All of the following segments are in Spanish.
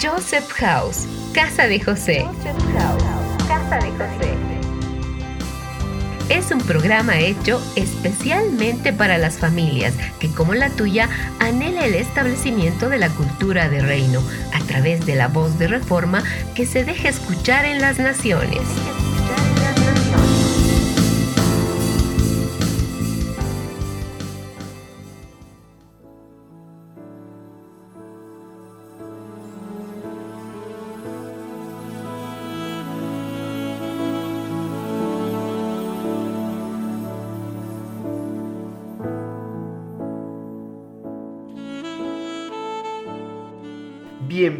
Joseph House, Casa de José. Joseph House, Casa de José. Es un programa hecho especialmente para las familias que como la tuya anhela el establecimiento de la cultura de reino a través de la voz de reforma que se deja escuchar en las naciones.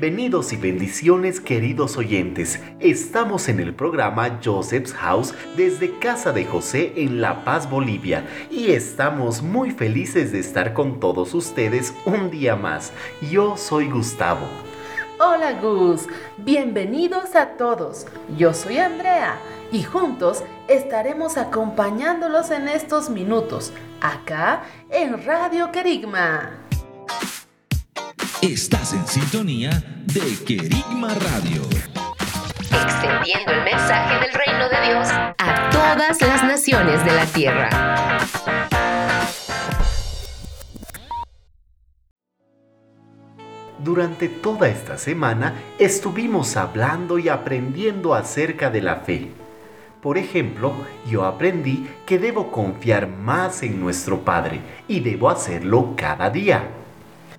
Bienvenidos y bendiciones queridos oyentes. Estamos en el programa Joseph's House desde Casa de José en La Paz, Bolivia y estamos muy felices de estar con todos ustedes un día más. Yo soy Gustavo. Hola Gus, bienvenidos a todos. Yo soy Andrea y juntos estaremos acompañándolos en estos minutos, acá en Radio Querigma. Estás en sintonía de Querigma Radio. Extendiendo el mensaje del reino de Dios a todas las naciones de la tierra. Durante toda esta semana estuvimos hablando y aprendiendo acerca de la fe. Por ejemplo, yo aprendí que debo confiar más en nuestro Padre y debo hacerlo cada día.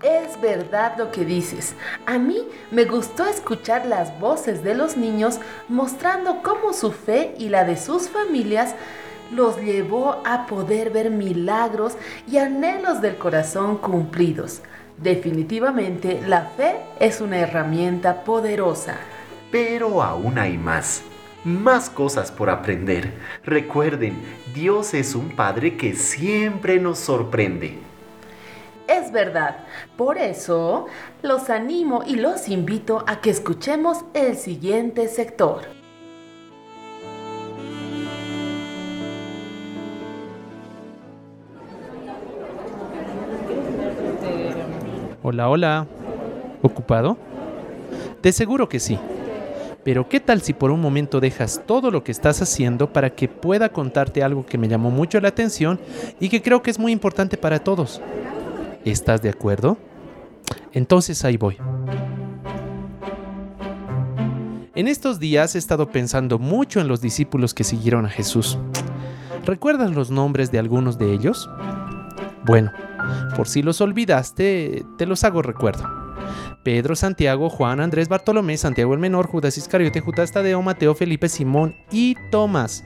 Es verdad lo que dices. A mí me gustó escuchar las voces de los niños mostrando cómo su fe y la de sus familias los llevó a poder ver milagros y anhelos del corazón cumplidos. Definitivamente la fe es una herramienta poderosa. Pero aún hay más. Más cosas por aprender. Recuerden, Dios es un Padre que siempre nos sorprende es verdad. Por eso los animo y los invito a que escuchemos el siguiente sector. Hola, hola. ¿Ocupado? De seguro que sí. Pero ¿qué tal si por un momento dejas todo lo que estás haciendo para que pueda contarte algo que me llamó mucho la atención y que creo que es muy importante para todos? ¿Estás de acuerdo? Entonces ahí voy. En estos días he estado pensando mucho en los discípulos que siguieron a Jesús. ¿Recuerdas los nombres de algunos de ellos? Bueno, por si los olvidaste, te los hago recuerdo. Pedro, Santiago, Juan, Andrés, Bartolomé, Santiago el Menor, Judas Iscariote, Judas Tadeo, Mateo, Felipe, Simón y Tomás.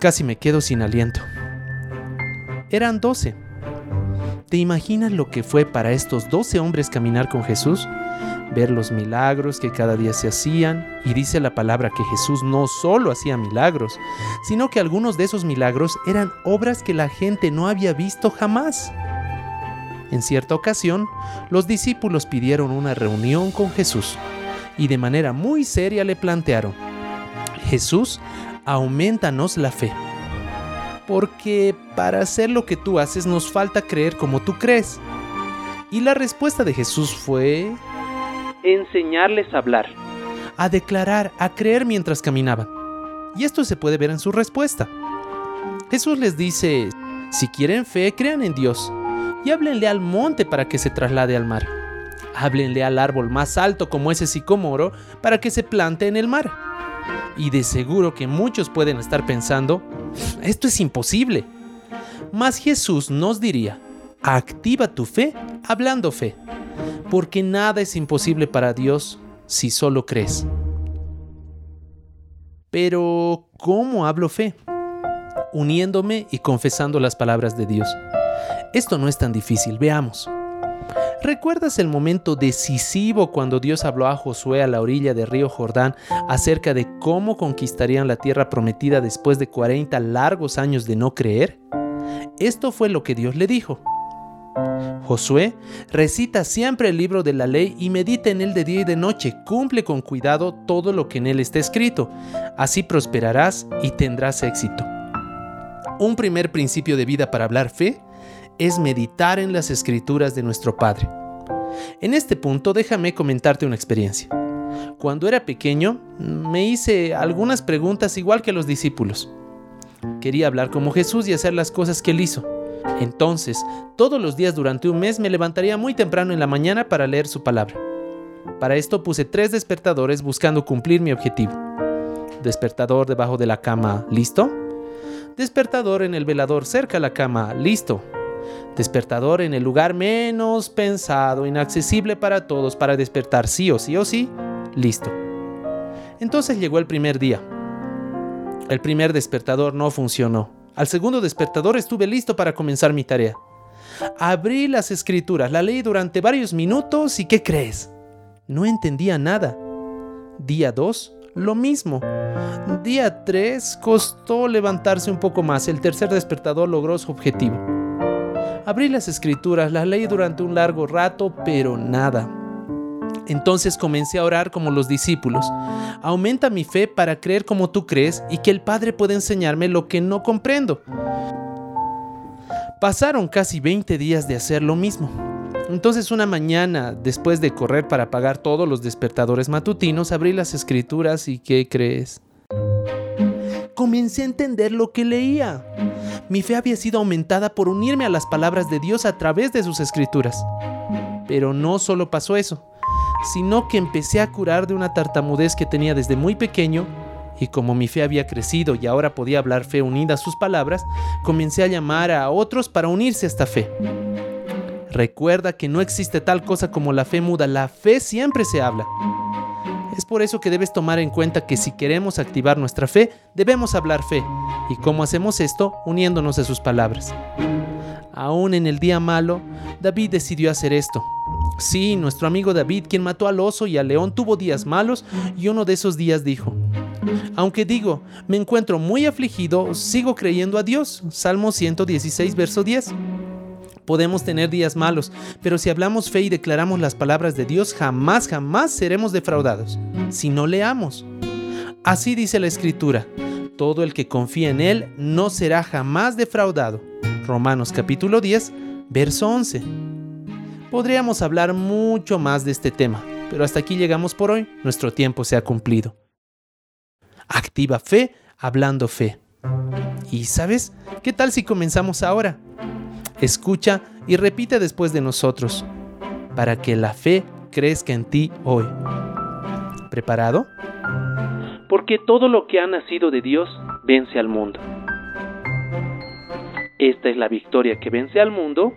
Casi me quedo sin aliento. Eran doce ¿Te imaginas lo que fue para estos doce hombres caminar con Jesús? Ver los milagros que cada día se hacían, y dice la palabra que Jesús no solo hacía milagros, sino que algunos de esos milagros eran obras que la gente no había visto jamás. En cierta ocasión, los discípulos pidieron una reunión con Jesús y de manera muy seria le plantearon, Jesús, aumentanos la fe porque para hacer lo que tú haces nos falta creer como tú crees. Y la respuesta de Jesús fue enseñarles a hablar, a declarar, a creer mientras caminaban. Y esto se puede ver en su respuesta. Jesús les dice, si quieren fe, crean en Dios y háblenle al monte para que se traslade al mar. Háblenle al árbol más alto como ese sicomoro para que se plante en el mar. Y de seguro que muchos pueden estar pensando, esto es imposible. Mas Jesús nos diría, activa tu fe hablando fe, porque nada es imposible para Dios si solo crees. Pero, ¿cómo hablo fe? Uniéndome y confesando las palabras de Dios. Esto no es tan difícil, veamos. ¿Recuerdas el momento decisivo cuando Dios habló a Josué a la orilla del río Jordán acerca de cómo conquistarían la tierra prometida después de 40 largos años de no creer? Esto fue lo que Dios le dijo. Josué, recita siempre el libro de la ley y medita en él de día y de noche. Cumple con cuidado todo lo que en él está escrito. Así prosperarás y tendrás éxito. Un primer principio de vida para hablar fe es meditar en las escrituras de nuestro Padre. En este punto déjame comentarte una experiencia. Cuando era pequeño me hice algunas preguntas igual que los discípulos. Quería hablar como Jesús y hacer las cosas que él hizo. Entonces, todos los días durante un mes me levantaría muy temprano en la mañana para leer su palabra. Para esto puse tres despertadores buscando cumplir mi objetivo. Despertador debajo de la cama, ¿listo? Despertador en el velador cerca a la cama, listo. Despertador en el lugar menos pensado, inaccesible para todos, para despertar sí o sí o sí, listo. Entonces llegó el primer día. El primer despertador no funcionó. Al segundo despertador estuve listo para comenzar mi tarea. Abrí las escrituras, la leí durante varios minutos y ¿qué crees? No entendía nada. Día 2, lo mismo. Día 3 costó levantarse un poco más. El tercer despertador logró su objetivo. Abrí las escrituras, las leí durante un largo rato, pero nada. Entonces comencé a orar como los discípulos. Aumenta mi fe para creer como tú crees y que el Padre puede enseñarme lo que no comprendo. Pasaron casi 20 días de hacer lo mismo. Entonces una mañana, después de correr para apagar todos los despertadores matutinos, abrí las escrituras y ¿qué crees? Comencé a entender lo que leía. Mi fe había sido aumentada por unirme a las palabras de Dios a través de sus escrituras. Pero no solo pasó eso, sino que empecé a curar de una tartamudez que tenía desde muy pequeño y como mi fe había crecido y ahora podía hablar fe unida a sus palabras, comencé a llamar a otros para unirse a esta fe. Recuerda que no existe tal cosa como la fe muda, la fe siempre se habla. Es por eso que debes tomar en cuenta que si queremos activar nuestra fe, debemos hablar fe. ¿Y cómo hacemos esto? Uniéndonos a sus palabras. Aún en el día malo, David decidió hacer esto. Sí, nuestro amigo David, quien mató al oso y al león, tuvo días malos y uno de esos días dijo, aunque digo, me encuentro muy afligido, sigo creyendo a Dios. Salmo 116, verso 10. Podemos tener días malos, pero si hablamos fe y declaramos las palabras de Dios, jamás, jamás seremos defraudados. Si no leamos. Así dice la Escritura, todo el que confía en Él no será jamás defraudado. Romanos capítulo 10, verso 11. Podríamos hablar mucho más de este tema, pero hasta aquí llegamos por hoy, nuestro tiempo se ha cumplido. Activa fe hablando fe. ¿Y sabes? ¿Qué tal si comenzamos ahora? Escucha y repite después de nosotros, para que la fe crezca en ti hoy. ¿Preparado? Porque todo lo que ha nacido de Dios vence al mundo. Esta es la victoria que vence al mundo.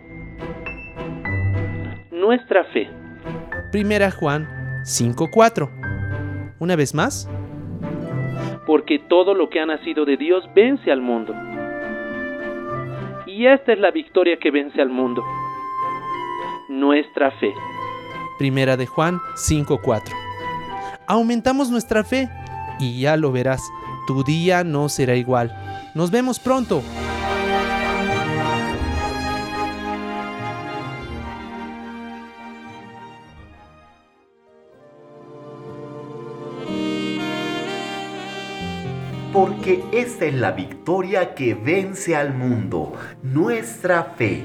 Nuestra fe. Primera Juan 5:4. Una vez más. Porque todo lo que ha nacido de Dios vence al mundo. Y esta es la victoria que vence al mundo. Nuestra fe. Primera de Juan 5:4. Aumentamos nuestra fe y ya lo verás, tu día no será igual. Nos vemos pronto. Porque esta es la victoria que vence al mundo, nuestra fe.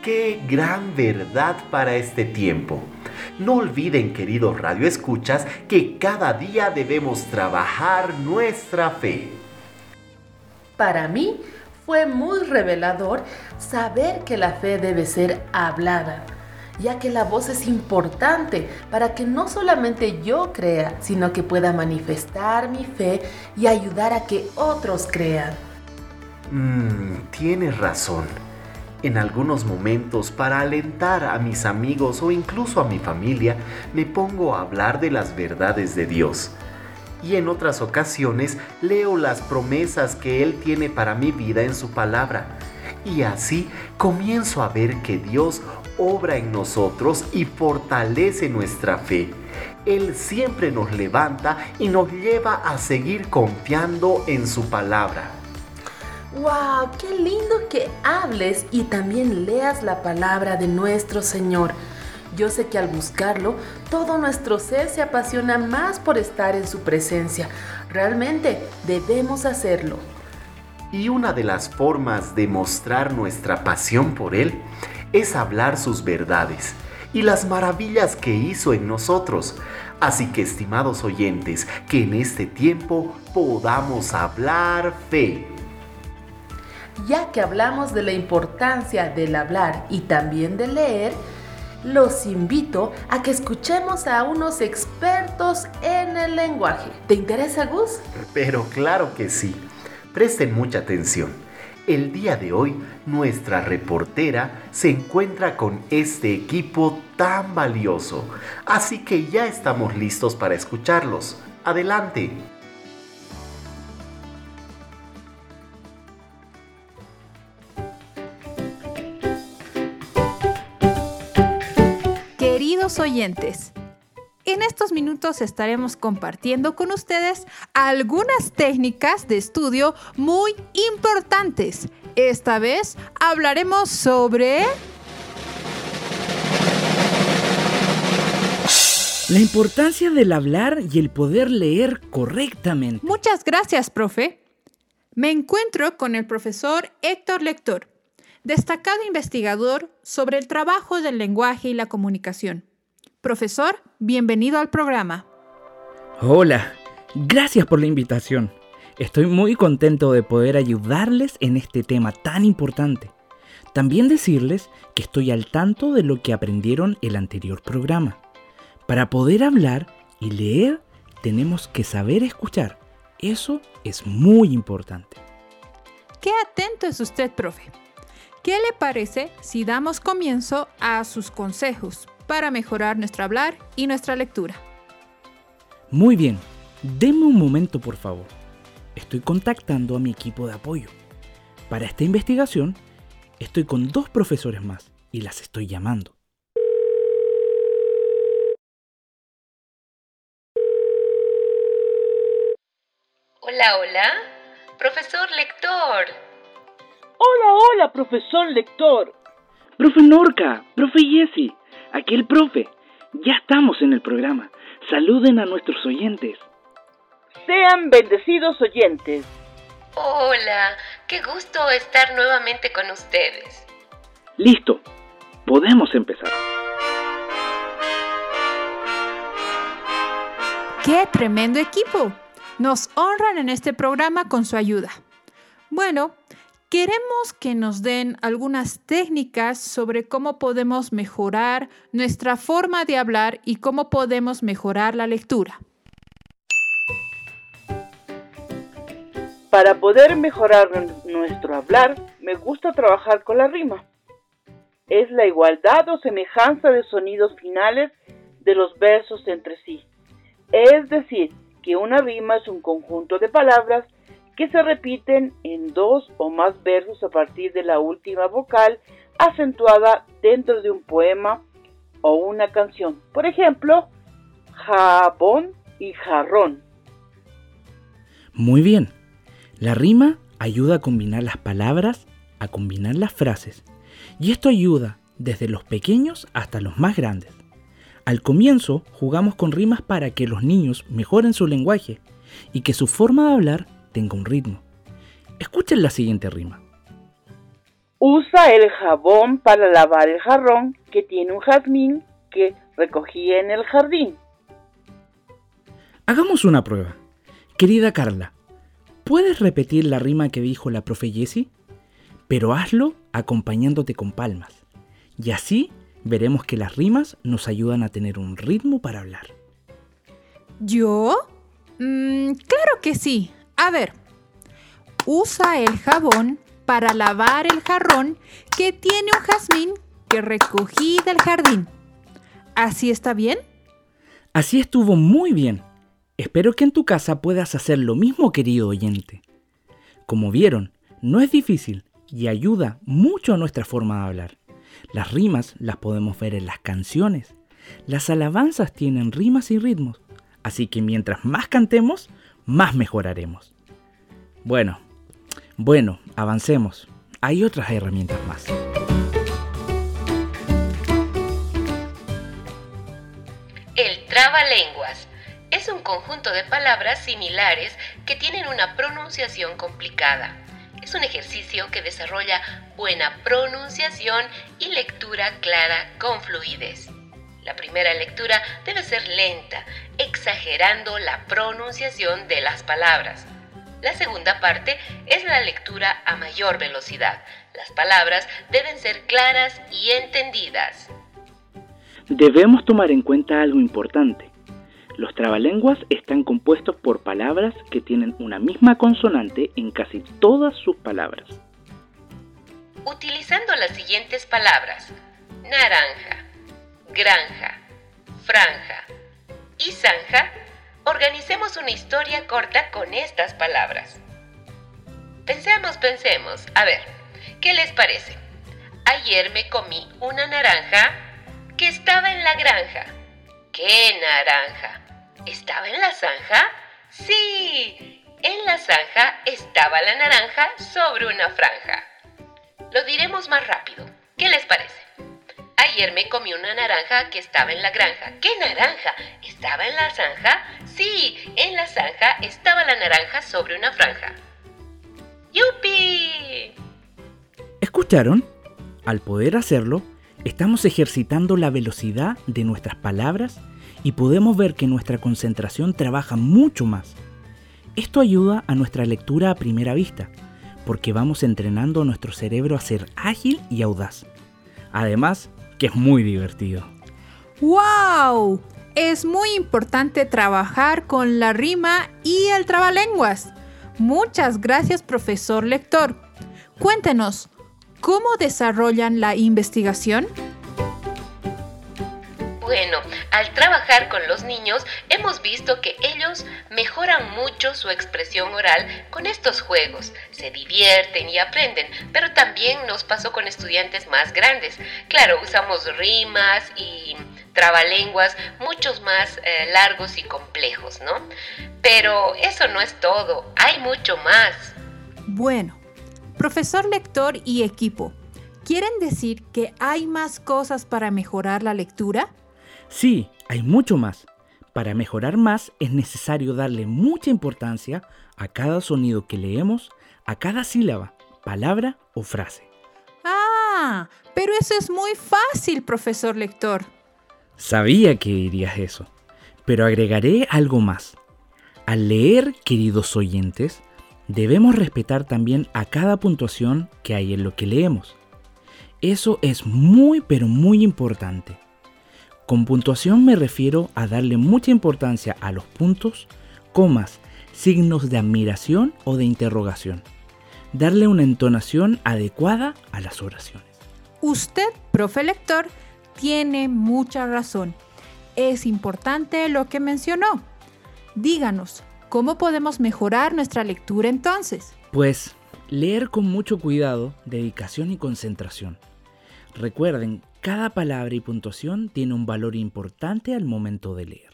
Qué gran verdad para este tiempo. No olviden, queridos radioescuchas, que cada día debemos trabajar nuestra fe. Para mí fue muy revelador saber que la fe debe ser hablada ya que la voz es importante para que no solamente yo crea, sino que pueda manifestar mi fe y ayudar a que otros crean. Mmm, tienes razón. En algunos momentos, para alentar a mis amigos o incluso a mi familia, me pongo a hablar de las verdades de Dios. Y en otras ocasiones leo las promesas que Él tiene para mi vida en su palabra. Y así comienzo a ver que Dios obra en nosotros y fortalece nuestra fe. Él siempre nos levanta y nos lleva a seguir confiando en su palabra. ¡Wow! ¡Qué lindo que hables y también leas la palabra de nuestro Señor! Yo sé que al buscarlo, todo nuestro ser se apasiona más por estar en su presencia. Realmente debemos hacerlo. Y una de las formas de mostrar nuestra pasión por Él es hablar sus verdades y las maravillas que hizo en nosotros. Así que, estimados oyentes, que en este tiempo podamos hablar fe. Ya que hablamos de la importancia del hablar y también de leer, los invito a que escuchemos a unos expertos en el lenguaje. ¿Te interesa, Gus? Pero claro que sí. Presten mucha atención. El día de hoy, nuestra reportera se encuentra con este equipo tan valioso, así que ya estamos listos para escucharlos. Adelante. Queridos oyentes, en estos minutos estaremos compartiendo con ustedes algunas técnicas de estudio muy importantes. Esta vez hablaremos sobre... La importancia del hablar y el poder leer correctamente. Muchas gracias, profe. Me encuentro con el profesor Héctor Lector, destacado investigador sobre el trabajo del lenguaje y la comunicación. Profesor, bienvenido al programa. Hola, gracias por la invitación. Estoy muy contento de poder ayudarles en este tema tan importante. También decirles que estoy al tanto de lo que aprendieron el anterior programa. Para poder hablar y leer tenemos que saber escuchar. Eso es muy importante. Qué atento es usted, profe. ¿Qué le parece si damos comienzo a sus consejos para mejorar nuestro hablar y nuestra lectura? Muy bien, denme un momento por favor. Estoy contactando a mi equipo de apoyo. Para esta investigación, estoy con dos profesores más y las estoy llamando. Hola, hola. Profesor lector. Hola, hola, profesor lector. Profe Norca, profe Jesse, aquí el profe. Ya estamos en el programa. Saluden a nuestros oyentes. Sean bendecidos oyentes. Hola, qué gusto estar nuevamente con ustedes. Listo, podemos empezar. ¡Qué tremendo equipo! Nos honran en este programa con su ayuda. Bueno, queremos que nos den algunas técnicas sobre cómo podemos mejorar nuestra forma de hablar y cómo podemos mejorar la lectura. Para poder mejorar nuestro hablar, me gusta trabajar con la rima. Es la igualdad o semejanza de sonidos finales de los versos entre sí. Es decir, que una rima es un conjunto de palabras que se repiten en dos o más versos a partir de la última vocal acentuada dentro de un poema o una canción. Por ejemplo, jabón y jarrón. Muy bien. La rima ayuda a combinar las palabras, a combinar las frases. Y esto ayuda desde los pequeños hasta los más grandes. Al comienzo jugamos con rimas para que los niños mejoren su lenguaje y que su forma de hablar tenga un ritmo. Escuchen la siguiente rima. Usa el jabón para lavar el jarrón que tiene un jazmín que recogí en el jardín. Hagamos una prueba. Querida Carla, ¿puedes repetir la rima que dijo la profe Jessie? Pero hazlo acompañándote con palmas. Y así veremos que las rimas nos ayudan a tener un ritmo para hablar. ¿Yo? Mm, claro que sí. A ver. Usa el jabón para lavar el jarrón que tiene un jazmín que recogí del jardín. ¿Así está bien? Así estuvo muy bien. Espero que en tu casa puedas hacer lo mismo, querido oyente. Como vieron, no es difícil y ayuda mucho a nuestra forma de hablar. Las rimas las podemos ver en las canciones. Las alabanzas tienen rimas y ritmos, así que mientras más cantemos, más mejoraremos. Bueno, bueno, avancemos. Hay otras herramientas más. El trabalenguas es un conjunto de palabras similares que tienen una pronunciación complicada. Es un ejercicio que desarrolla buena pronunciación y lectura clara con fluidez. La primera lectura debe ser lenta, exagerando la pronunciación de las palabras. La segunda parte es la lectura a mayor velocidad. Las palabras deben ser claras y entendidas. Debemos tomar en cuenta algo importante. Los trabalenguas están compuestos por palabras que tienen una misma consonante en casi todas sus palabras. Utilizando las siguientes palabras, naranja, granja, franja y zanja, organicemos una historia corta con estas palabras. Pensemos, pensemos. A ver, ¿qué les parece? Ayer me comí una naranja que estaba en la granja. ¿Qué naranja? ¿Estaba en la zanja? Sí, en la zanja estaba la naranja sobre una franja. Lo diremos más rápido. ¿Qué les parece? Ayer me comí una naranja que estaba en la granja. ¿Qué naranja? ¿Estaba en la zanja? Sí, en la zanja estaba la naranja sobre una franja. ¡Yupi! ¿Escucharon? Al poder hacerlo, estamos ejercitando la velocidad de nuestras palabras y podemos ver que nuestra concentración trabaja mucho más. Esto ayuda a nuestra lectura a primera vista, porque vamos entrenando a nuestro cerebro a ser ágil y audaz. Además, que es muy divertido. ¡Wow! Es muy importante trabajar con la rima y el trabalenguas. Muchas gracias, profesor lector. Cuéntenos, ¿cómo desarrollan la investigación? Al trabajar con los niños hemos visto que ellos mejoran mucho su expresión oral con estos juegos. Se divierten y aprenden, pero también nos pasó con estudiantes más grandes. Claro, usamos rimas y trabalenguas muchos más eh, largos y complejos, ¿no? Pero eso no es todo, hay mucho más. Bueno, profesor lector y equipo, ¿quieren decir que hay más cosas para mejorar la lectura? Sí, hay mucho más. Para mejorar más es necesario darle mucha importancia a cada sonido que leemos, a cada sílaba, palabra o frase. Ah, pero eso es muy fácil, profesor lector. Sabía que dirías eso, pero agregaré algo más. Al leer, queridos oyentes, debemos respetar también a cada puntuación que hay en lo que leemos. Eso es muy pero muy importante. Con puntuación me refiero a darle mucha importancia a los puntos, comas, signos de admiración o de interrogación. Darle una entonación adecuada a las oraciones. Usted, profe lector, tiene mucha razón. Es importante lo que mencionó. Díganos, ¿cómo podemos mejorar nuestra lectura entonces? Pues leer con mucho cuidado, dedicación y concentración. Recuerden cada palabra y puntuación tiene un valor importante al momento de leer.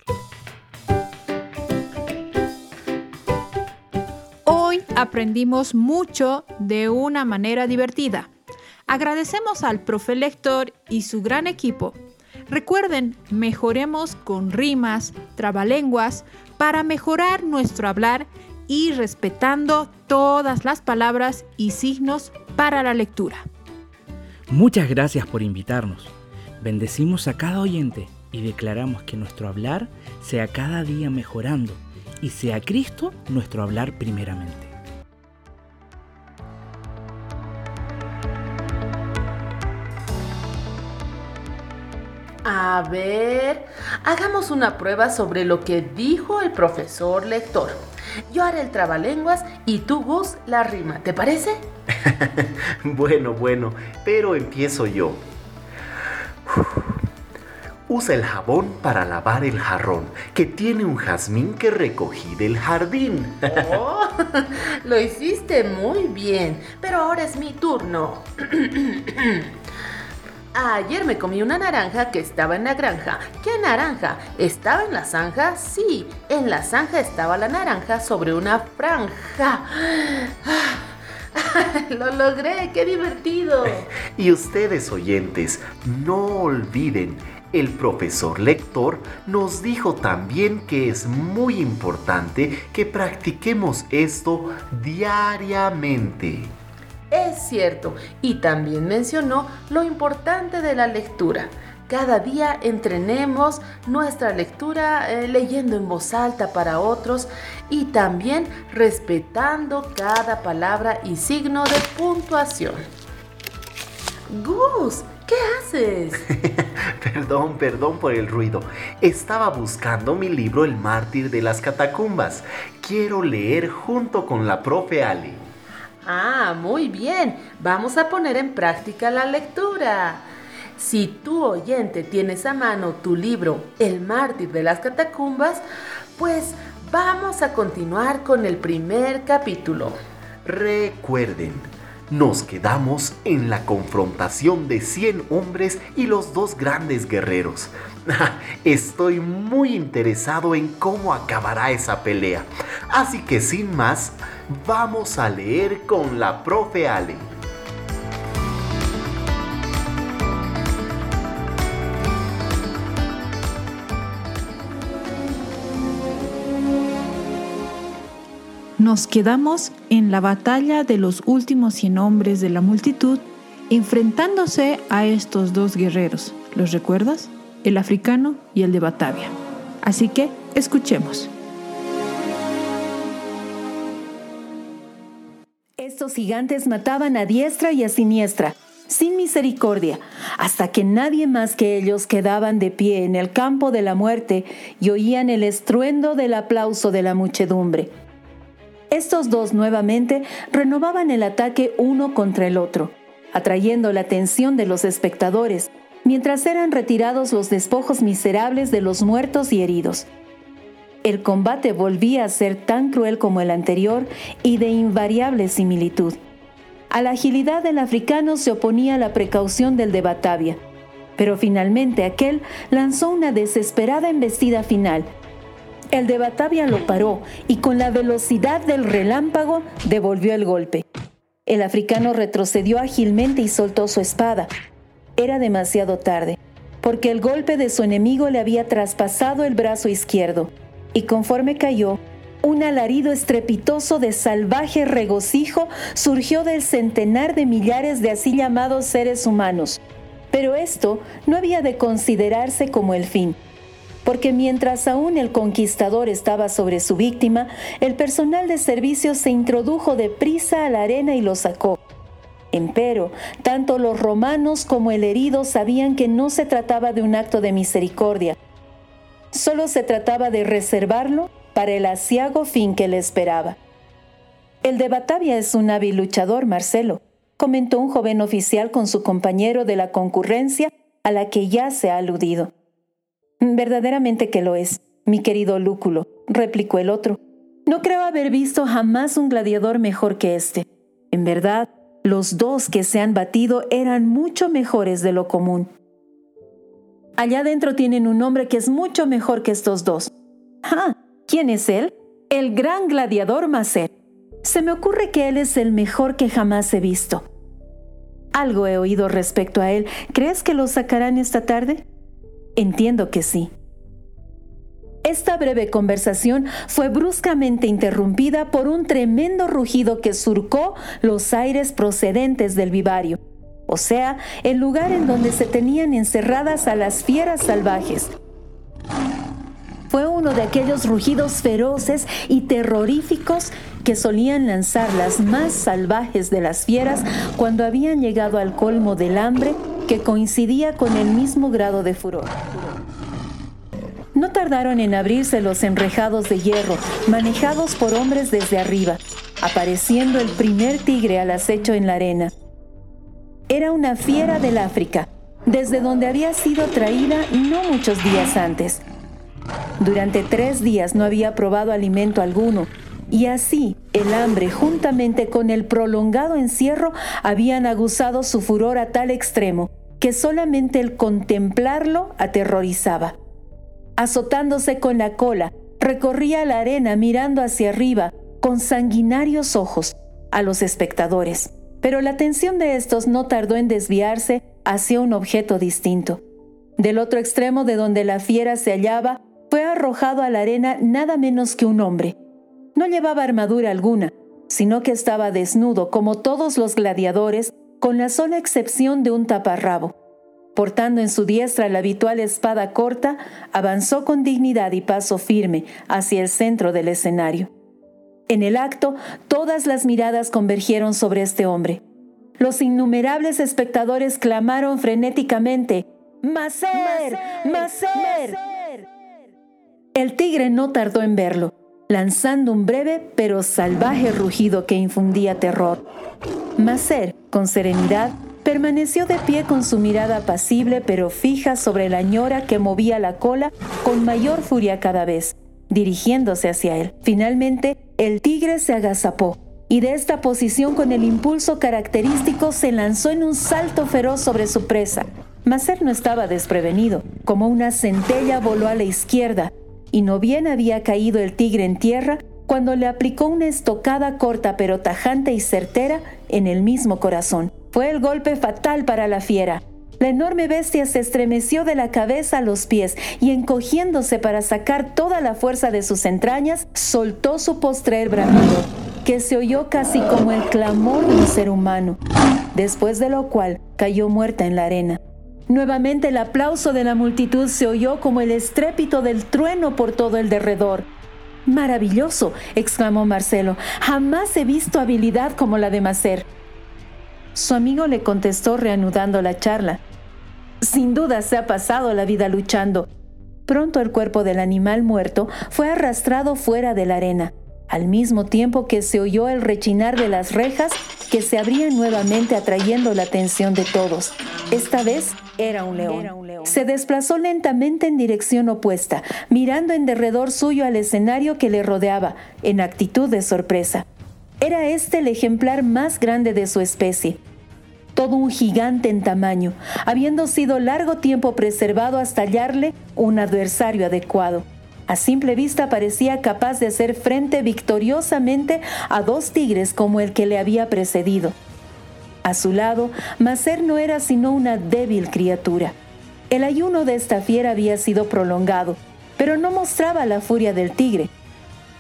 Hoy aprendimos mucho de una manera divertida. Agradecemos al profe lector y su gran equipo. Recuerden, mejoremos con rimas, trabalenguas, para mejorar nuestro hablar y respetando todas las palabras y signos para la lectura. Muchas gracias por invitarnos. Bendecimos a cada oyente y declaramos que nuestro hablar sea cada día mejorando y sea Cristo nuestro hablar primeramente. A ver, hagamos una prueba sobre lo que dijo el profesor lector. Yo haré el trabalenguas y tú, Gus, la rima. ¿Te parece? bueno, bueno, pero empiezo yo. Usa el jabón para lavar el jarrón, que tiene un jazmín que recogí del jardín. Oh, lo hiciste muy bien, pero ahora es mi turno. Ayer me comí una naranja que estaba en la granja. ¿Qué naranja? ¿Estaba en la zanja? Sí, en la zanja estaba la naranja sobre una franja. Lo logré, qué divertido. Y ustedes oyentes, no olviden, el profesor lector nos dijo también que es muy importante que practiquemos esto diariamente. Es cierto, y también mencionó lo importante de la lectura. cada día entrenemos nuestra lectura eh, leyendo en voz alta para otros y también respetando cada palabra y signo de puntuación. Gus, ¿qué haces? perdón, perdón por el ruido. Estaba buscando mi libro El mártir de las catacumbas. Quiero leer junto con la profe Ali. Ah, muy bien. Vamos a poner en práctica la lectura. Si tu oyente tienes a mano tu libro El mártir de las catacumbas, pues vamos a continuar con el primer capítulo. Recuerden, nos quedamos en la confrontación de 100 hombres y los dos grandes guerreros. Estoy muy interesado en cómo acabará esa pelea. Así que sin más, vamos a leer con la profe Ale. Nos quedamos en la batalla de los últimos cien hombres de la multitud, enfrentándose a estos dos guerreros. ¿Los recuerdas? El africano y el de Batavia. Así que escuchemos. Estos gigantes mataban a diestra y a siniestra, sin misericordia, hasta que nadie más que ellos quedaban de pie en el campo de la muerte y oían el estruendo del aplauso de la muchedumbre. Estos dos nuevamente renovaban el ataque uno contra el otro, atrayendo la atención de los espectadores, mientras eran retirados los despojos miserables de los muertos y heridos. El combate volvía a ser tan cruel como el anterior y de invariable similitud. A la agilidad del africano se oponía la precaución del de Batavia, pero finalmente aquel lanzó una desesperada embestida final el de Batavia lo paró y con la velocidad del relámpago devolvió el golpe. El africano retrocedió ágilmente y soltó su espada. Era demasiado tarde, porque el golpe de su enemigo le había traspasado el brazo izquierdo, y conforme cayó, un alarido estrepitoso de salvaje regocijo surgió del centenar de millares de así llamados seres humanos. Pero esto no había de considerarse como el fin porque mientras aún el conquistador estaba sobre su víctima, el personal de servicio se introdujo deprisa a la arena y lo sacó. Empero, tanto los romanos como el herido sabían que no se trataba de un acto de misericordia, solo se trataba de reservarlo para el asiago fin que le esperaba. El de Batavia es un hábil luchador, Marcelo, comentó un joven oficial con su compañero de la concurrencia a la que ya se ha aludido. Verdaderamente que lo es, mi querido Lúculo, replicó el otro. No creo haber visto jamás un gladiador mejor que este. En verdad, los dos que se han batido eran mucho mejores de lo común. Allá adentro tienen un hombre que es mucho mejor que estos dos. Ah, ¿quién es él? El gran gladiador Macer. Se me ocurre que él es el mejor que jamás he visto. Algo he oído respecto a él. ¿Crees que lo sacarán esta tarde? Entiendo que sí. Esta breve conversación fue bruscamente interrumpida por un tremendo rugido que surcó los aires procedentes del vivario, o sea, el lugar en donde se tenían encerradas a las fieras salvajes. Fue uno de aquellos rugidos feroces y terroríficos que solían lanzar las más salvajes de las fieras cuando habían llegado al colmo del hambre que coincidía con el mismo grado de furor. No tardaron en abrirse los enrejados de hierro, manejados por hombres desde arriba, apareciendo el primer tigre al acecho en la arena. Era una fiera del África, desde donde había sido traída no muchos días antes. Durante tres días no había probado alimento alguno, y así el hambre juntamente con el prolongado encierro habían aguzado su furor a tal extremo que solamente el contemplarlo aterrorizaba. Azotándose con la cola, recorría la arena mirando hacia arriba con sanguinarios ojos a los espectadores. Pero la atención de estos no tardó en desviarse hacia un objeto distinto. Del otro extremo de donde la fiera se hallaba, fue arrojado a la arena nada menos que un hombre. No llevaba armadura alguna, sino que estaba desnudo como todos los gladiadores con la sola excepción de un taparrabo. Portando en su diestra la habitual espada corta, avanzó con dignidad y paso firme hacia el centro del escenario. En el acto, todas las miradas convergieron sobre este hombre. Los innumerables espectadores clamaron frenéticamente, ¡Macer! ¡Macer! El tigre no tardó en verlo, lanzando un breve pero salvaje rugido que infundía terror. Macer, con serenidad, permaneció de pie con su mirada apacible pero fija sobre la ñora que movía la cola con mayor furia cada vez, dirigiéndose hacia él. Finalmente, el tigre se agazapó y de esta posición con el impulso característico se lanzó en un salto feroz sobre su presa. Macer no estaba desprevenido, como una centella voló a la izquierda, y no bien había caído el tigre en tierra cuando le aplicó una estocada corta pero tajante y certera en el mismo corazón. Fue el golpe fatal para la fiera. La enorme bestia se estremeció de la cabeza a los pies y encogiéndose para sacar toda la fuerza de sus entrañas, soltó su postrer bramido, que se oyó casi como el clamor de un ser humano, después de lo cual cayó muerta en la arena. Nuevamente el aplauso de la multitud se oyó como el estrépito del trueno por todo el derredor. Maravilloso, exclamó Marcelo. Jamás he visto habilidad como la de Macer. Su amigo le contestó reanudando la charla. Sin duda se ha pasado la vida luchando. Pronto el cuerpo del animal muerto fue arrastrado fuera de la arena, al mismo tiempo que se oyó el rechinar de las rejas que se abrían nuevamente atrayendo la atención de todos. Esta vez era un león. Se desplazó lentamente en dirección opuesta, mirando en derredor suyo al escenario que le rodeaba, en actitud de sorpresa. Era este el ejemplar más grande de su especie. Todo un gigante en tamaño, habiendo sido largo tiempo preservado hasta hallarle un adversario adecuado. A simple vista parecía capaz de hacer frente victoriosamente a dos tigres como el que le había precedido. A su lado, Macer no era sino una débil criatura. El ayuno de esta fiera había sido prolongado, pero no mostraba la furia del tigre.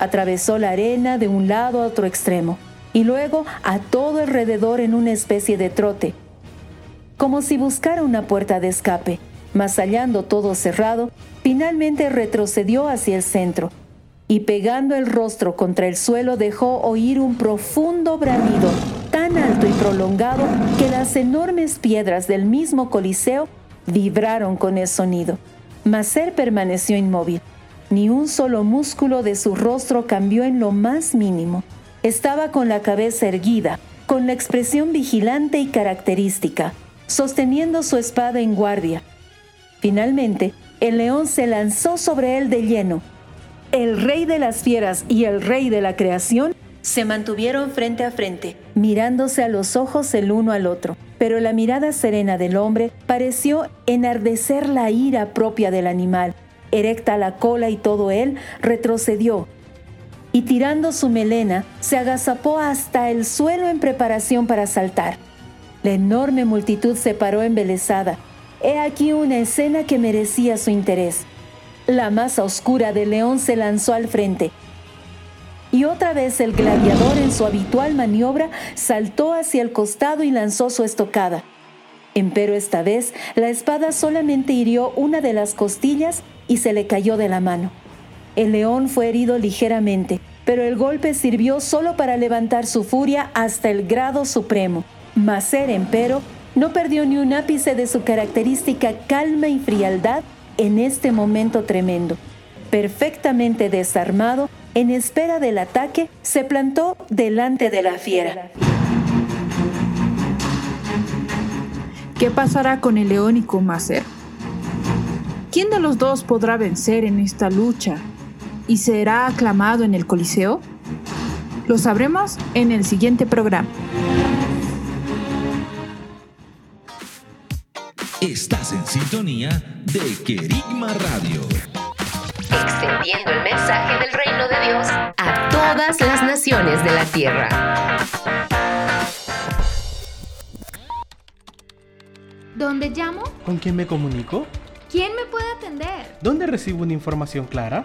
Atravesó la arena de un lado a otro extremo y luego a todo alrededor en una especie de trote, como si buscara una puerta de escape, mas hallando todo cerrado, Finalmente retrocedió hacia el centro y pegando el rostro contra el suelo dejó oír un profundo bramido tan alto y prolongado que las enormes piedras del mismo Coliseo vibraron con el sonido. Macer permaneció inmóvil. Ni un solo músculo de su rostro cambió en lo más mínimo. Estaba con la cabeza erguida, con la expresión vigilante y característica, sosteniendo su espada en guardia. Finalmente, el león se lanzó sobre él de lleno. El rey de las fieras y el rey de la creación se mantuvieron frente a frente, mirándose a los ojos el uno al otro. Pero la mirada serena del hombre pareció enardecer la ira propia del animal. Erecta la cola y todo él retrocedió. Y tirando su melena, se agazapó hasta el suelo en preparación para saltar. La enorme multitud se paró embelesada, He aquí una escena que merecía su interés. La masa oscura del león se lanzó al frente. Y otra vez el gladiador en su habitual maniobra saltó hacia el costado y lanzó su estocada. Empero esta vez la espada solamente hirió una de las costillas y se le cayó de la mano. El león fue herido ligeramente, pero el golpe sirvió solo para levantar su furia hasta el grado supremo. Macer, empero, no perdió ni un ápice de su característica calma y frialdad en este momento tremendo. Perfectamente desarmado, en espera del ataque, se plantó delante de la fiera. ¿Qué pasará con el león y con? ¿Quién de los dos podrá vencer en esta lucha y será aclamado en el Coliseo? Lo sabremos en el siguiente programa. Estás en sintonía de Querigma Radio. Extendiendo el mensaje del reino de Dios a todas las naciones de la tierra. ¿Dónde llamo? ¿Con quién me comunico? ¿Quién me puede atender? ¿Dónde recibo una información clara?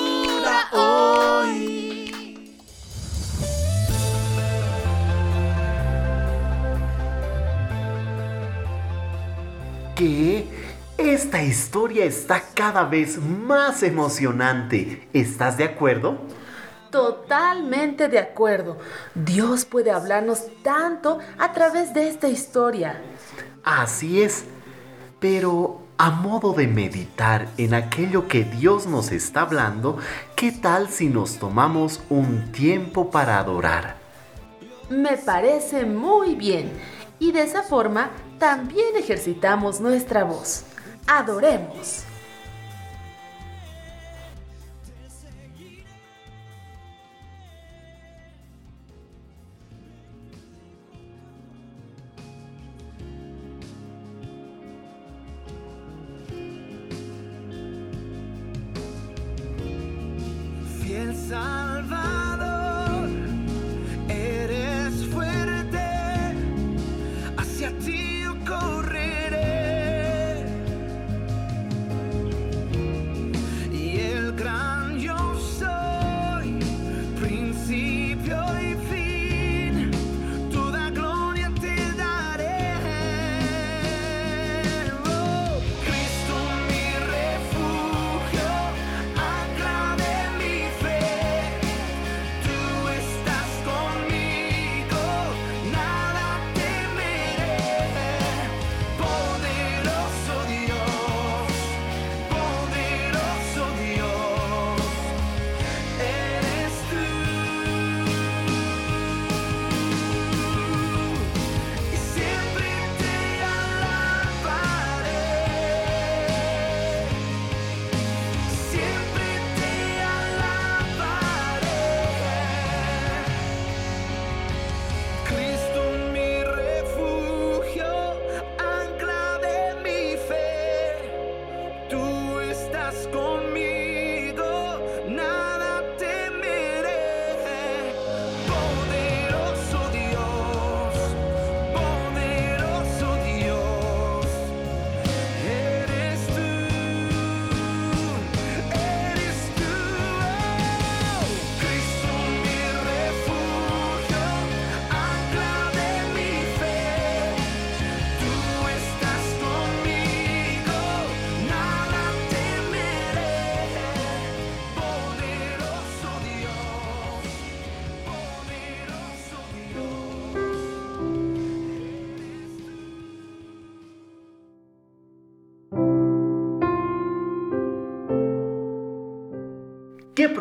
hoy. ¿Qué? Esta historia está cada vez más emocionante. ¿Estás de acuerdo? Totalmente de acuerdo. Dios puede hablarnos tanto a través de esta historia. Así es. Pero a modo de meditar en aquello que Dios nos está hablando, ¿qué tal si nos tomamos un tiempo para adorar? Me parece muy bien. Y de esa forma también ejercitamos nuestra voz. Adoremos.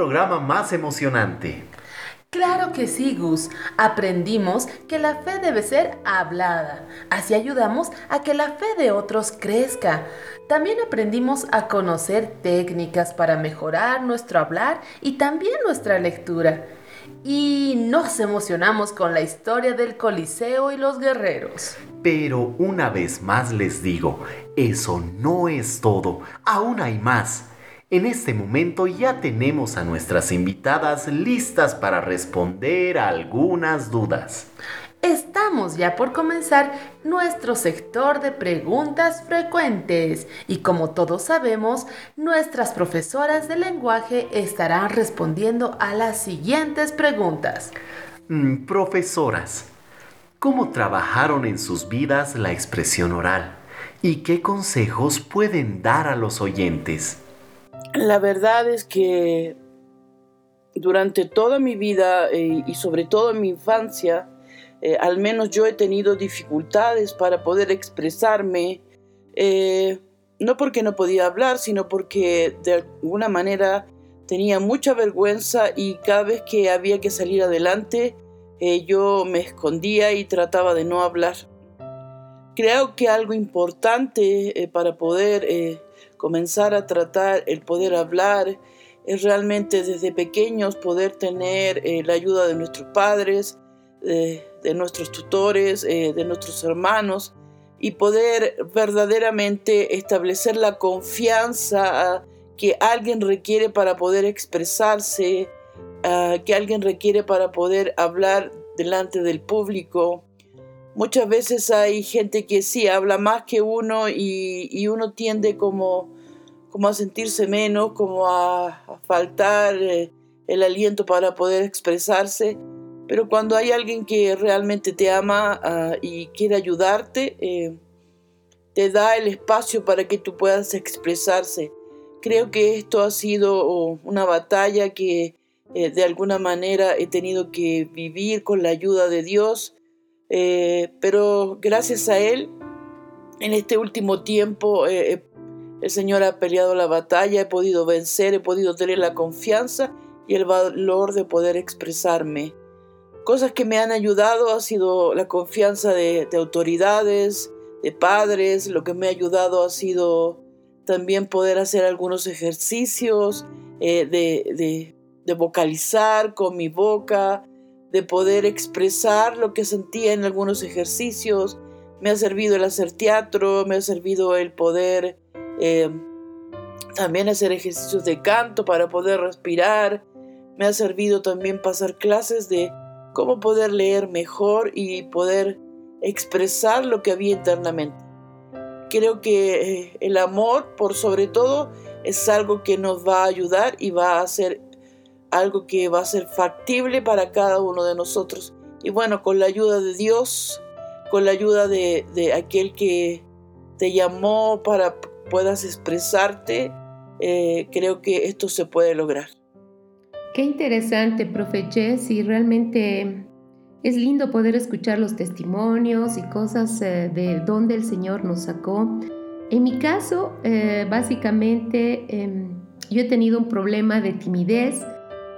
Programa más emocionante? Claro que sí, Gus. Aprendimos que la fe debe ser hablada. Así ayudamos a que la fe de otros crezca. También aprendimos a conocer técnicas para mejorar nuestro hablar y también nuestra lectura. Y nos emocionamos con la historia del Coliseo y los guerreros. Pero una vez más les digo, eso no es todo, aún hay más. En este momento ya tenemos a nuestras invitadas listas para responder a algunas dudas. Estamos ya por comenzar nuestro sector de preguntas frecuentes y como todos sabemos, nuestras profesoras de lenguaje estarán respondiendo a las siguientes preguntas. Mm, profesoras, ¿cómo trabajaron en sus vidas la expresión oral? ¿Y qué consejos pueden dar a los oyentes? La verdad es que durante toda mi vida eh, y sobre todo en mi infancia, eh, al menos yo he tenido dificultades para poder expresarme, eh, no porque no podía hablar, sino porque de alguna manera tenía mucha vergüenza y cada vez que había que salir adelante, yo me escondía y trataba de no hablar. Creo que algo importante para poder comenzar a tratar el poder hablar es realmente desde pequeños poder tener eh, la ayuda de nuestros padres, de, nuestros tutores, eh, de nuestros hermanos y poder verdaderamente establecer la confianza que alguien requiere para poder expresarse, que alguien requiere para poder hablar delante del público. Muchas veces hay gente que sí habla más que uno y, uno tiende como, como, a sentirse menos, como a, faltar eh, el aliento para poder expresarse. Pero cuando hay alguien que realmente te ama ah, y quiere ayudarte, eh, te da el espacio para que tú puedas expresarse. Creo que esto ha sido una batalla que eh, de alguna manera he tenido que vivir con la ayuda de Dios, eh, pero gracias a Él, en este último tiempo, el Señor ha peleado la batalla, he podido vencer, he podido tener la confianza y el valor de poder expresarme. Cosas que me han ayudado ha sido la confianza de, autoridades, de padres, lo que me ha ayudado ha sido también poder hacer algunos ejercicios eh, de, de, vocalizar con mi boca, de poder expresar lo que sentía en algunos ejercicios. Me ha servido el hacer teatro, me ha servido el poder eh, también hacer ejercicios de canto para poder respirar. Me ha servido también pasar clases de cómo poder leer mejor y poder expresar lo que había internamente. Creo que eh, el amor, por sobre todo, es algo que nos va a ayudar y va a ser algo que va a ser factible para cada uno de nosotros. Y bueno, con la ayuda de Dios, con la ayuda de, aquel que te llamó para puedas expresarte, eh, creo que esto se puede lograr. Qué interesante, profe Jess, y realmente es lindo poder escuchar los testimonios y cosas eh, de dónde el Señor nos sacó. En mi caso, eh, básicamente, em, yo he tenido un problema de timidez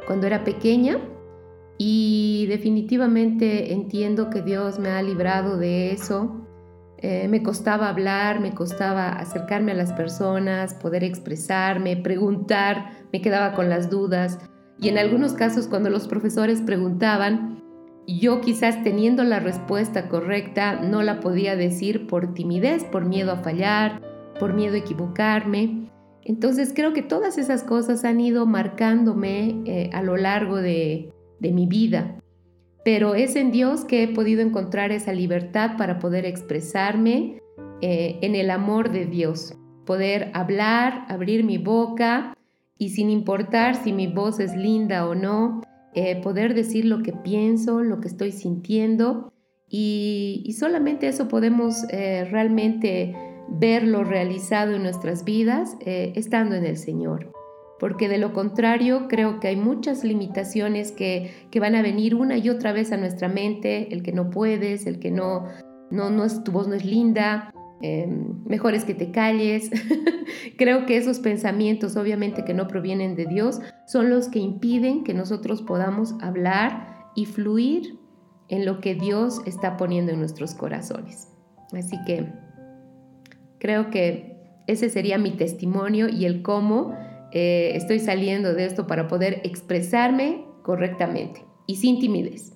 cuando era pequeña y definitivamente entiendo que Dios me ha librado de eso. Eh, me costaba hablar, me costaba acercarme a las personas, poder expresarme, preguntar, me quedaba con las dudas. Y en algunos casos cuando los profesores preguntaban, yo quizás teniendo la respuesta correcta no la podía decir por timidez, por miedo a fallar, por miedo a equivocarme. Entonces creo que todas esas cosas han ido marcándome eh, a lo largo de, mi vida. Pero es en Dios que he podido encontrar esa libertad para poder expresarme eh, en el amor de Dios, poder hablar, abrir mi boca y sin importar si mi voz es linda o no, eh, poder decir lo que pienso, lo que estoy sintiendo y, solamente eso podemos realmente verlo realizado en nuestras vidas eh, estando en el Señor. Porque de lo contrario creo que hay muchas limitaciones que, que, van a venir una y otra vez a nuestra mente, el que no puedes, el que no, no, no es, tu voz no es linda, Em, mejor es que te calles. Creo que esos pensamientos, obviamente que no provienen de Dios, son los que impiden que nosotros podamos hablar y fluir en lo que Dios está poniendo en nuestros corazones. Así que creo que ese sería mi testimonio y el cómo eh, estoy saliendo de esto para poder expresarme correctamente y sin timidez.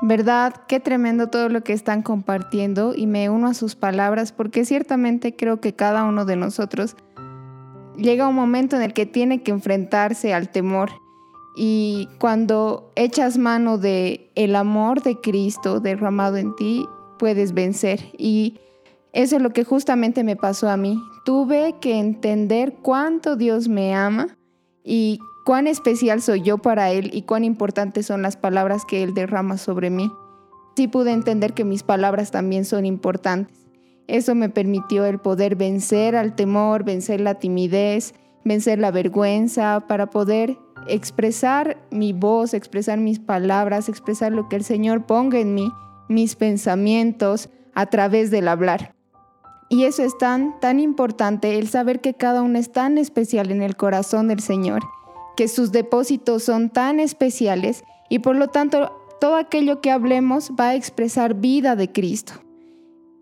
¿Verdad? Qué tremendo todo lo que están compartiendo y me uno a sus palabras porque ciertamente creo que cada uno de nosotros llega un momento en el que tiene que enfrentarse al temor y cuando echas mano de el amor de Cristo derramado en ti, puedes vencer y eso es lo que justamente me pasó a mí. Tuve que entender cuánto Dios me ama y cuán especial soy yo para Él y cuán importantes son las palabras que Él derrama sobre mí. Sí pude entender que mis palabras también son importantes. Eso me permitió el poder vencer al temor, vencer la timidez, vencer la vergüenza, para poder expresar mi voz, expresar mis palabras, expresar lo que el Señor ponga en mí, mis pensamientos, a través del hablar. Y eso es tan, tan importante, el saber que cada uno es tan especial en el corazón del Señor que sus depósitos son tan especiales y por lo tanto todo aquello que hablemos va a expresar vida de Cristo.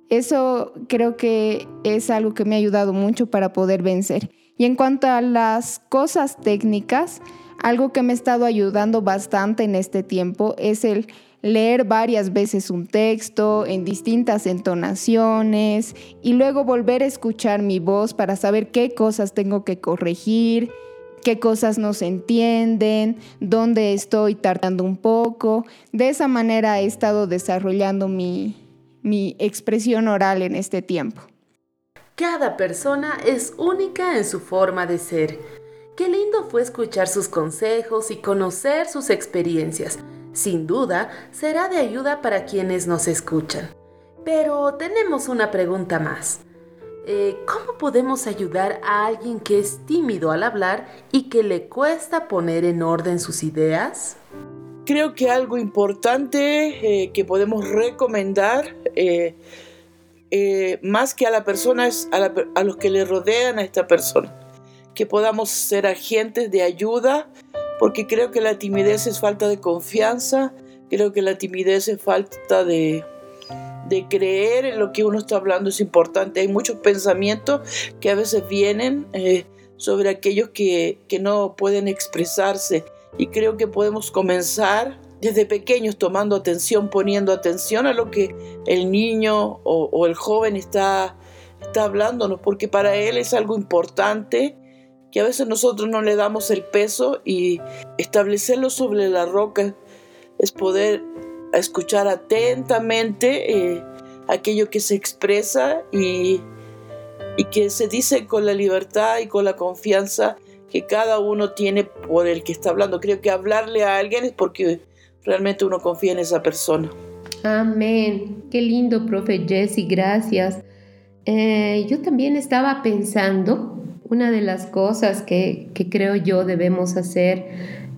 Eso creo que es algo que me ha ayudado mucho para poder vencer. Y en cuanto a las cosas técnicas, algo que me ha estado ayudando bastante en este tiempo es el leer varias veces un texto en distintas entonaciones y luego volver a escuchar mi voz para saber qué cosas tengo que corregir, qué cosas no se entienden, dónde estoy tardando un poco. De esa manera he estado desarrollando mi, mi expresión oral en este tiempo. Cada persona es única en su forma de ser. Qué lindo fue escuchar sus consejos y conocer sus experiencias. Sin duda, será de ayuda para quienes nos escuchan. Pero tenemos una pregunta más. Eh, ¿Cómo podemos ayudar a alguien que es tímido al hablar y que le cuesta poner en orden sus ideas? Creo que algo importante eh, que podemos recomendar, eh, eh, más que a la persona, es a, los que le rodean a esta persona. Que podamos ser agentes de ayuda, porque creo que la timidez es falta de confianza, creo que la timidez es falta de, de creer en lo que uno está hablando es importante. Hay muchos pensamientos que a veces vienen eh, sobre aquellos que, que no pueden expresarse y creo que podemos comenzar desde pequeños tomando atención, poniendo atención a lo que el niño o, o el joven está, está hablándonos, porque para él es algo importante que a veces nosotros no le damos el peso y establecerlo sobre la roca es poder escuchar atentamente eh, aquello que se expresa y, y que se dice con la libertad y con la confianza que cada uno tiene por el que está hablando. Creo que hablarle a alguien es porque realmente uno confía en esa persona. Amén. Qué lindo, profe Jesse, gracias. Eh, yo también estaba pensando, una de las cosas que, que creo yo debemos hacer,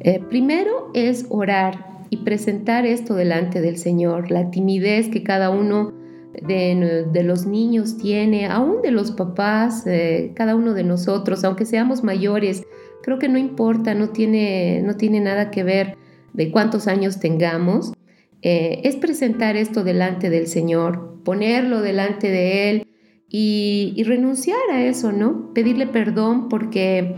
eh, primero es orar y presentar esto delante del Señor, la timidez que cada uno de, los niños tiene, aún de los papás, eh, cada uno de nosotros, aunque seamos mayores, creo que no importa, no tiene, no tiene nada que ver de cuántos años tengamos, eh, es presentar esto delante del Señor, ponerlo delante de Él y, y renunciar a eso, ¿no? Pedirle perdón porque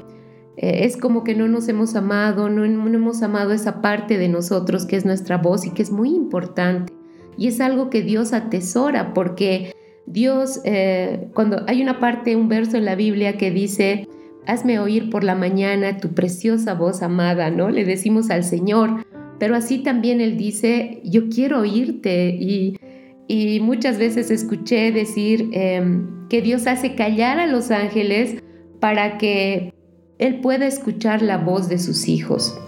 eh, es como que no nos hemos amado, no, no hemos amado esa parte de nosotros que es nuestra voz y que es muy importante. Y es algo que Dios atesora porque Dios, eh, cuando hay una parte, un verso en la Biblia que dice, hazme oír por la mañana tu preciosa voz amada, ¿no? Le decimos al Señor, pero así también Él dice, yo quiero oírte y, y muchas veces escuché decir em, que Dios hace callar a los ángeles para que Él pueda escuchar la voz de sus hijos.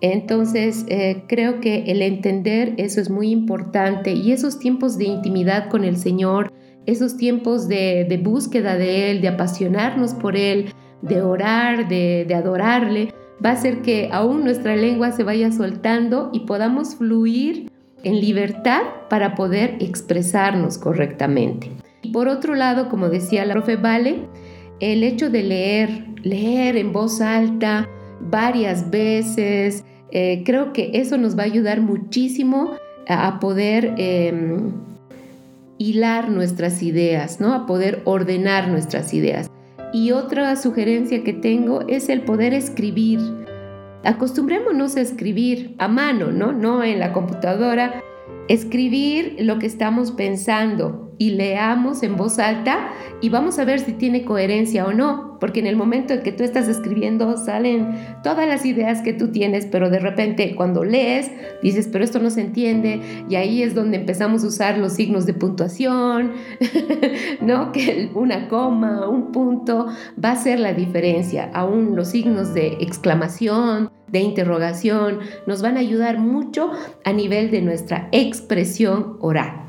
Entonces, eh, creo que el entender eso es muy importante y esos tiempos de intimidad con el Señor, esos tiempos de, búsqueda de Él, de apasionarnos por Él, de orar, de, de adorarle, va a hacer que aún nuestra lengua se vaya soltando y podamos fluir en libertad para poder expresarnos correctamente. Y por otro lado, como decía la profe Vale, el hecho de leer, leer en voz alta varias veces, eh, creo que eso nos va a ayudar muchísimo a, poder eh, hilar nuestras ideas, ¿no? A poder ordenar nuestras ideas. Y otra sugerencia que tengo es el poder escribir. Acostumbrémonos a escribir a mano, ¿no? No en la computadora. Escribir lo que estamos pensando y leamos en voz alta y vamos a ver si tiene coherencia o no, porque en el momento en que tú estás escribiendo salen todas las ideas que tú tienes, pero de repente cuando lees dices, pero esto no se entiende y ahí es donde empezamos a usar los signos de puntuación, ¿no? Que una coma, un punto va a ser la diferencia, aún los signos de exclamación, de interrogación, nos van a ayudar mucho a nivel de nuestra expresión oral.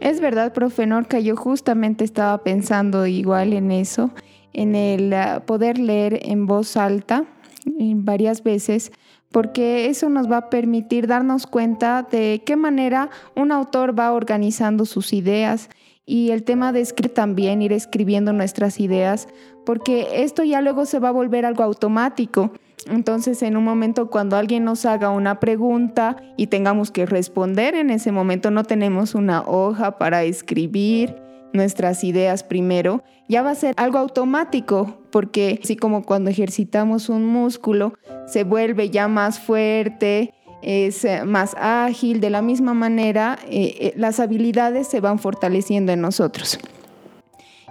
Es verdad, profe Norca, yo justamente estaba pensando igual en eso, en el uh, poder leer en voz alta varias veces, porque eso nos va a permitir darnos cuenta de qué manera un autor va organizando sus ideas y el tema de escribir también, ir escribiendo nuestras ideas, porque esto ya luego se va a volver algo automático. Entonces, en un momento cuando alguien nos haga una pregunta y tengamos que responder, en ese momento no tenemos una hoja para escribir nuestras ideas primero, ya va a ser algo automático, porque así como cuando ejercitamos un músculo, se vuelve ya más fuerte es eh, más ágil, de la misma manera eh, eh, las habilidades se van fortaleciendo en nosotros.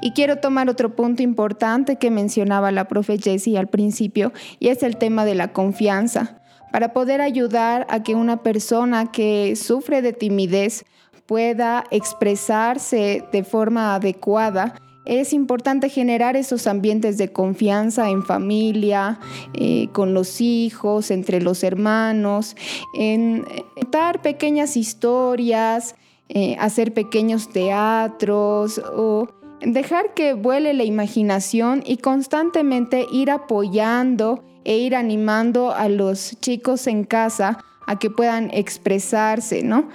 Y quiero tomar otro punto importante que mencionaba la profe Jessie al principio, y es el tema de la confianza. Para poder ayudar a que una persona que sufre de timidez pueda expresarse de forma adecuada, es importante generar esos ambientes de confianza en familia, eh, con los hijos, entre los hermanos, en dar pequeñas historias, eh, hacer pequeños teatros o dejar que vuele la imaginación y constantemente ir apoyando e ir animando a los chicos en casa a que puedan expresarse, ¿no?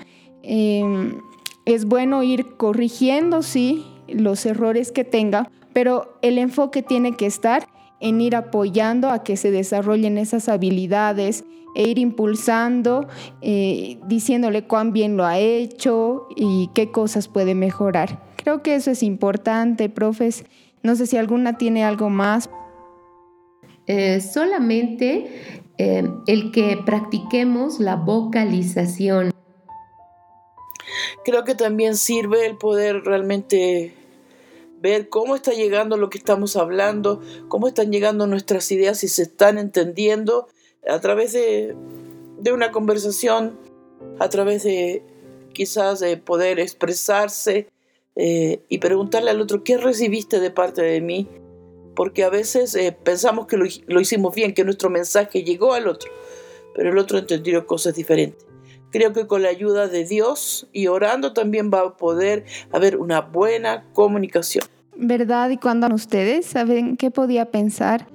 Em, es bueno ir corrigiendo, sí, los errores que tenga, pero el enfoque tiene que estar en ir apoyando a que se desarrollen esas habilidades e ir impulsando, eh, diciéndole cuán bien lo ha hecho y qué cosas puede mejorar. Creo que eso es importante, profes. No sé si alguna tiene algo más. Eh, solamente eh, el que practiquemos la vocalización. Creo que también sirve el poder realmente ver cómo está llegando lo que estamos hablando, cómo están llegando nuestras ideas y se están entendiendo a través de, de una conversación, a través de quizás de poder expresarse eh, y preguntarle al otro, ¿qué recibiste de parte de mí? Porque a veces eh, pensamos que lo, lo hicimos bien, que nuestro mensaje llegó al otro, pero el otro entendió cosas diferentes. Creo que con la ayuda de Dios y orando también va a poder haber una buena comunicación. ¿Verdad? Y cuando ustedes saben qué podía pensar,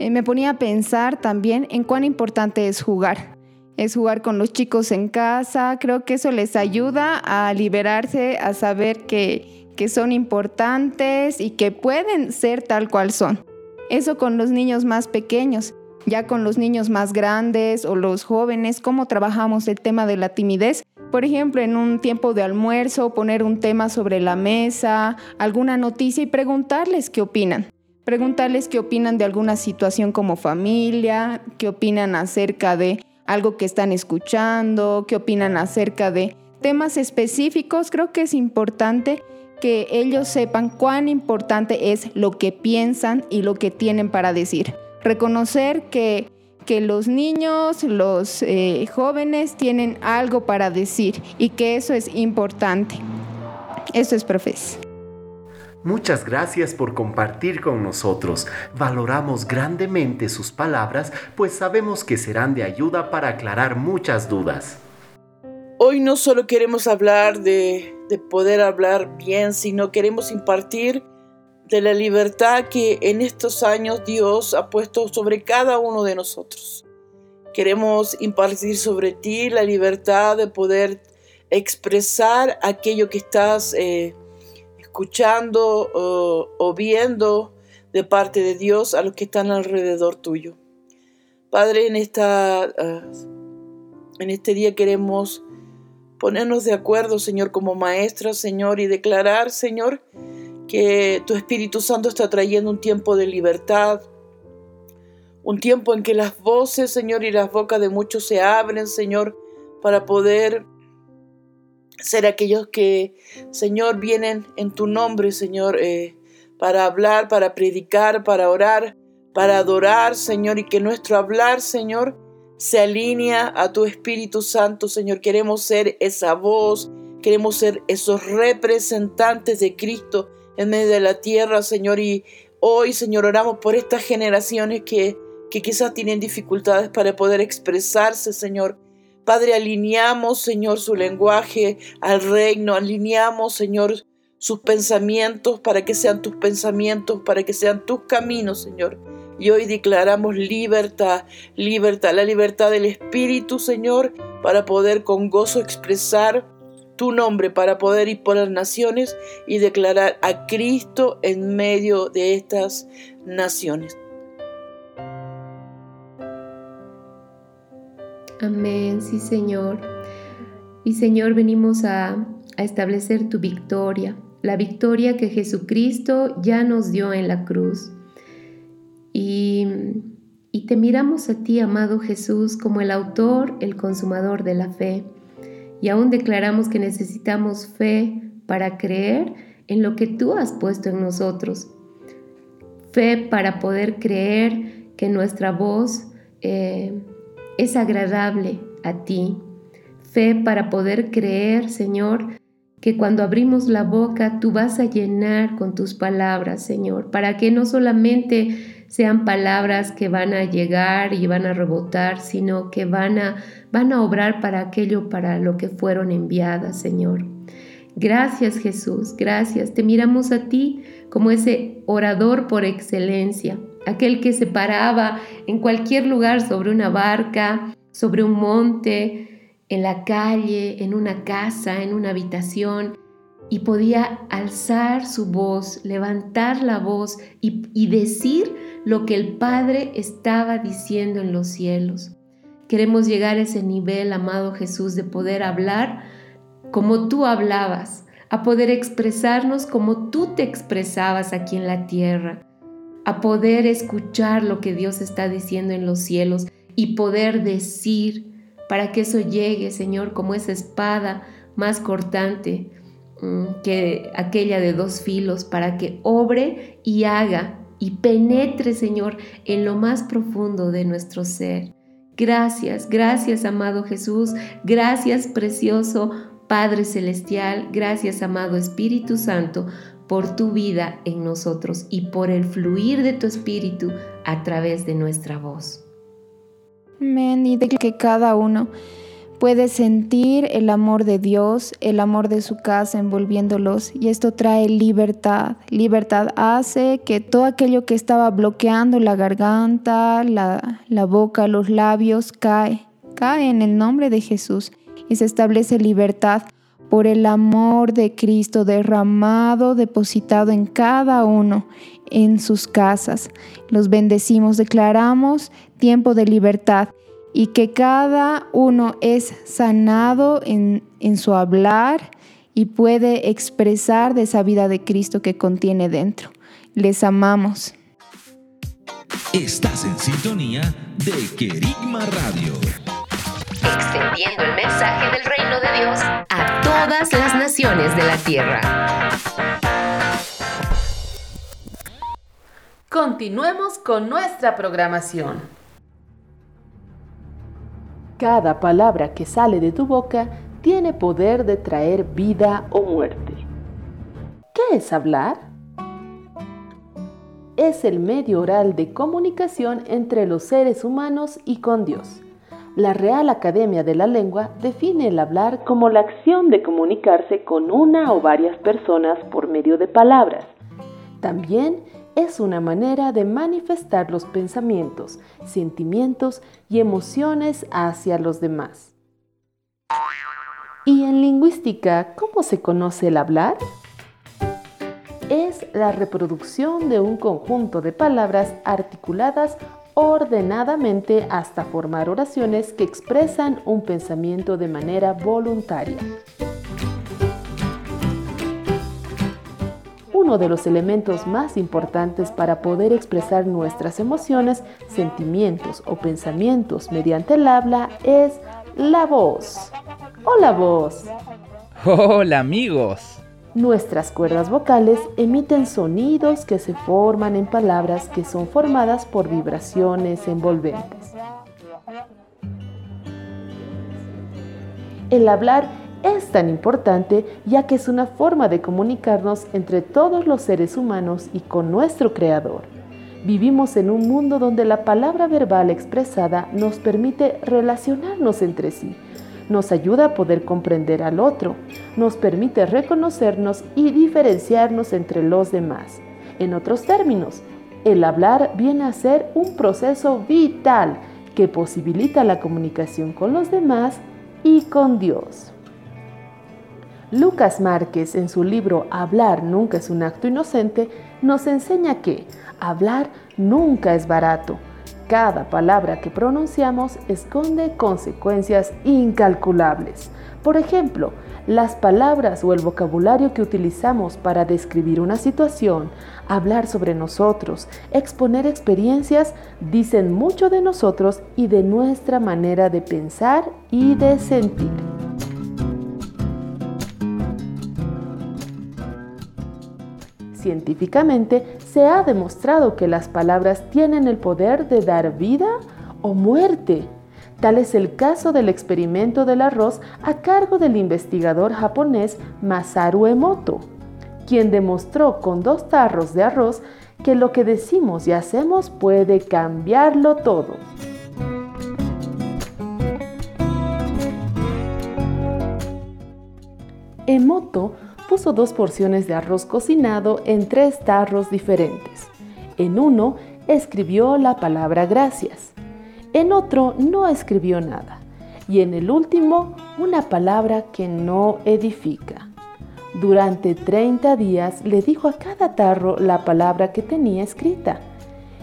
eh, me ponía a pensar también en cuán importante es jugar. Es jugar con los chicos en casa. Creo que eso les ayuda a liberarse, a saber que, que son importantes y que pueden ser tal cual son. Eso con los niños más pequeños ya con los niños más grandes o los jóvenes, cómo trabajamos el tema de la timidez. Por ejemplo, en un tiempo de almuerzo, poner un tema sobre la mesa, alguna noticia y preguntarles qué opinan. Preguntarles qué opinan de alguna situación como familia, qué opinan acerca de algo que están escuchando, qué opinan acerca de temas específicos. Creo que es importante que ellos sepan cuán importante es lo que piensan y lo que tienen para decir reconocer que, que los niños, los eh, jóvenes tienen algo para decir y que eso es importante. Eso es, profes. Muchas gracias por compartir con nosotros. Valoramos grandemente sus palabras, pues sabemos que serán de ayuda para aclarar muchas dudas. Hoy no solo queremos hablar de, de poder hablar bien, sino queremos impartir de la libertad que en estos años Dios ha puesto sobre cada uno de nosotros. Queremos impartir sobre ti la libertad de poder expresar aquello que estás eh, escuchando o, viendo de parte de Dios a los que están alrededor tuyo. Padre, en, esta, ah, en este día queremos ponernos de acuerdo, Señor, como maestras, Señor, y declarar, Señor, que tu Espíritu Santo está trayendo un tiempo de libertad, un tiempo en que las voces, Señor, y las bocas de muchos se abren, Señor, para poder ser aquellos que, Señor, vienen en tu nombre, Señor, eh, para hablar, para predicar, para orar, para adorar, Señor, y que nuestro hablar, Señor, se alinea a tu Espíritu Santo, Señor. Queremos ser esa voz, queremos ser esos representantes de Cristo en medio de la tierra, Señor. Y hoy, Señor, oramos por estas generaciones que, que quizás tienen dificultades para poder expresarse, Señor. Padre, alineamos, Señor, su lenguaje al reino, alineamos, Señor, sus pensamientos para que sean tus pensamientos, para que sean tus caminos, Señor. Y hoy declaramos libertad, libertad, la libertad del Espíritu, Señor, para poder con gozo expresar tu nombre para poder ir por las naciones y declarar a Cristo en medio de estas naciones. Amén, sí Señor. Y Señor, venimos a, establecer tu victoria, la victoria que Jesucristo ya nos dio en la cruz. Y y te miramos a ti, amado Jesús, como el autor, el consumador de la fe. Y aún declaramos que necesitamos fe para creer en lo que tú has puesto en nosotros. Fe para poder creer que nuestra voz eh, es agradable a ti. Fe para poder creer, Señor, que cuando abrimos la boca tú vas a llenar con tus palabras, Señor, para que no solamente sean palabras que van a llegar y van a rebotar, sino que van a, van a obrar para aquello para lo que fueron enviadas, Señor. Gracias Jesús, gracias. Te miramos a ti como ese orador por excelencia, aquel que se paraba en cualquier lugar sobre una barca, sobre un monte, en la calle, en una casa, en una habitación, y podía alzar su voz, levantar la voz y, y decir lo que el Padre estaba diciendo en los cielos. Queremos llegar a ese nivel, amado Jesús, de poder hablar como tú hablabas, a poder expresarnos como tú te expresabas aquí en la tierra, a poder escuchar lo que Dios está diciendo en los cielos y poder decir para que eso llegue, Señor, como esa espada más cortante mm, que aquella de dos filos, para que obre y haga y penetre, Señor, en lo más profundo de nuestro ser. Gracias, gracias, amado Jesús, gracias, precioso Padre Celestial, gracias amado Espíritu Santo por tu vida en nosotros y por el fluir de tu Espíritu a través de nuestra voz. Amén. Y de que cada uno puede sentir el amor de Dios, el amor de su casa envolviéndolos y esto trae libertad. Libertad hace que todo aquello que estaba bloqueando la garganta, la, la boca, los labios, cae, cae en el nombre de Jesús y se establece libertad por el amor de Cristo derramado, depositado en cada uno en sus casas. Los bendecimos, declaramos tiempo de libertad y que cada uno es sanado en, en su hablar y puede expresar de esa vida de Cristo que contiene dentro. Les amamos. Estás en sintonía de Querigma Radio extendiendo el mensaje del reino de Dios a todas las naciones de la tierra. Continuemos con nuestra programación. Cada palabra que sale de tu boca tiene poder de traer vida o muerte. ¿Qué es hablar? Es el medio oral de comunicación entre los seres humanos y con Dios la Real Academia de la Lengua define el hablar como la acción de comunicarse con una o varias personas por medio de palabras. También es una manera de manifestar los pensamientos, sentimientos y emociones hacia los demás. ¿Y en lingüística cómo se conoce el hablar? Es la reproducción de un conjunto de palabras articuladas ordenadamente hasta formar oraciones que expresan un pensamiento de manera voluntaria. Uno de los elementos más importantes para poder expresar nuestras emociones, sentimientos o pensamientos mediante el habla es la voz. Hola voz. Hola amigos. Nuestras cuerdas vocales emiten sonidos que se forman en palabras que son formadas por vibraciones envolventes. El hablar es tan importante ya que es una forma de comunicarnos entre todos los seres humanos y con nuestro Creador. Vivimos en un mundo donde la palabra verbal expresada nos permite relacionarnos entre sí nos ayuda a poder comprender al otro, nos permite reconocernos y diferenciarnos entre los demás. En otros términos, el hablar viene a ser un proceso vital que posibilita la comunicación con los demás y con Dios. Lucas Márquez en su libro Hablar nunca es un acto inocente nos enseña que hablar nunca es barato, Cada palabra que pronunciamos esconde consecuencias incalculables. Por ejemplo, las palabras o el vocabulario que utilizamos para describir una situación, hablar sobre nosotros, exponer experiencias, dicen mucho de nosotros y de nuestra manera de pensar y de sentir. Científicamente se ha demostrado que las palabras tienen el poder de dar vida o muerte. Tal es el caso del experimento del arroz a cargo del investigador japonés Masaru Emoto, quien demostró con dos tarros de arroz que lo que decimos y hacemos puede cambiarlo todo. Emoto puso dos porciones de arroz cocinado en tres tarros diferentes. En uno escribió la palabra gracias. En otro no escribió nada. Y en el último una palabra que no edifica. Durante 30 días le dijo a cada tarro la palabra que tenía escrita.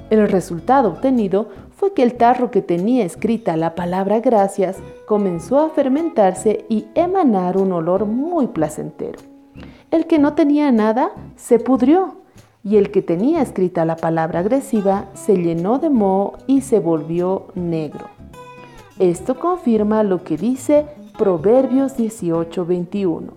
El resultado obtenido fue que el tarro que tenía escrita la palabra gracias comenzó a fermentarse y emanar un olor muy placentero. El que no tenía nada se pudrió y el que tenía escrita la palabra agresiva se llenó de moho y se volvió negro. Esto confirma lo que dice Proverbios 18:21.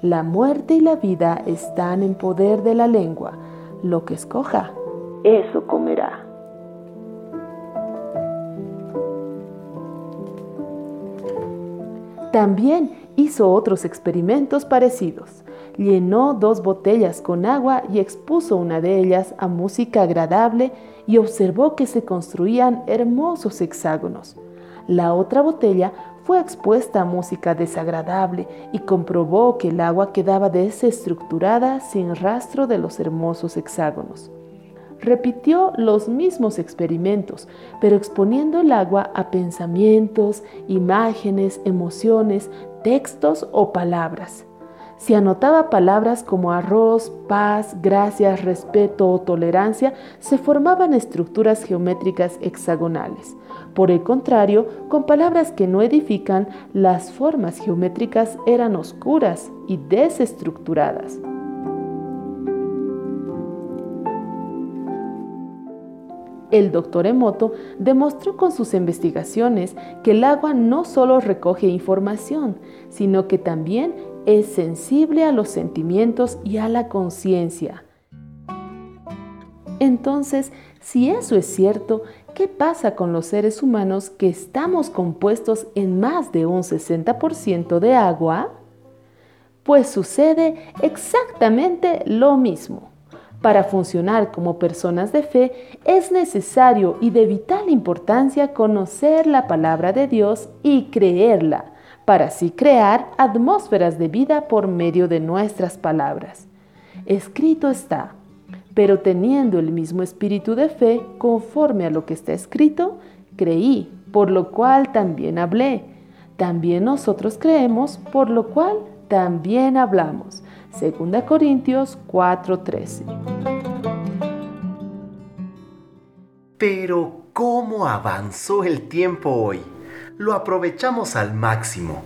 La muerte y la vida están en poder de la lengua. Lo que escoja, eso comerá. También hizo otros experimentos parecidos. Llenó dos botellas con agua y expuso una de ellas a música agradable y observó que se construían hermosos hexágonos. La otra botella fue expuesta a música desagradable y comprobó que el agua quedaba desestructurada sin rastro de los hermosos hexágonos. Repitió los mismos experimentos, pero exponiendo el agua a pensamientos, imágenes, emociones, textos o palabras. Si anotaba palabras como arroz, paz, gracias, respeto o tolerancia, se formaban estructuras geométricas hexagonales. Por el contrario, con palabras que no edifican, las formas geométricas eran oscuras y desestructuradas. El doctor Emoto demostró con sus investigaciones que el agua no solo recoge información, sino que también es sensible a los sentimientos y a la conciencia. Entonces, si eso es cierto, ¿qué pasa con los seres humanos que estamos compuestos en más de un 60% de agua? Pues sucede exactamente lo mismo. Para funcionar como personas de fe es necesario y de vital importancia conocer la palabra de Dios y creerla, para así crear atmósferas de vida por medio de nuestras palabras. Escrito está, pero teniendo el mismo espíritu de fe conforme a lo que está escrito, creí, por lo cual también hablé. También nosotros creemos, por lo cual también hablamos. 2 Corintios 4:13. Pero, ¿cómo avanzó el tiempo hoy? Lo aprovechamos al máximo.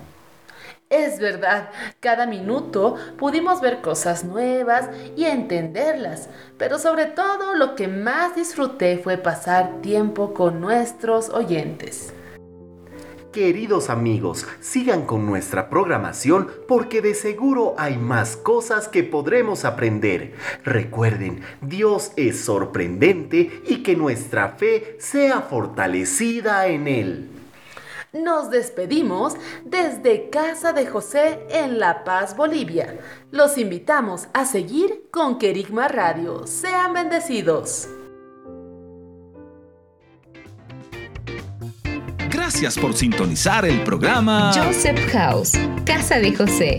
Es verdad, cada minuto pudimos ver cosas nuevas y entenderlas, pero sobre todo lo que más disfruté fue pasar tiempo con nuestros oyentes. Queridos amigos, sigan con nuestra programación porque de seguro hay más cosas que podremos aprender. Recuerden, Dios es sorprendente y que nuestra fe sea fortalecida en Él. Nos despedimos desde Casa de José en La Paz, Bolivia. Los invitamos a seguir con Querigma Radio. Sean bendecidos. Gracias por sintonizar el programa Joseph House, Casa de José.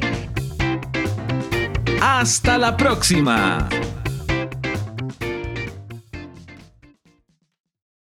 Hasta la próxima.